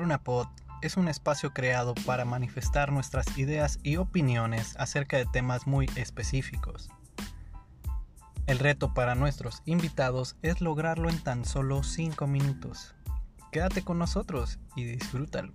RunaPod es un espacio creado para manifestar nuestras ideas y opiniones acerca de temas muy específicos. El reto para nuestros invitados es lograrlo en tan solo 5 minutos. Quédate con nosotros y disfrútalo.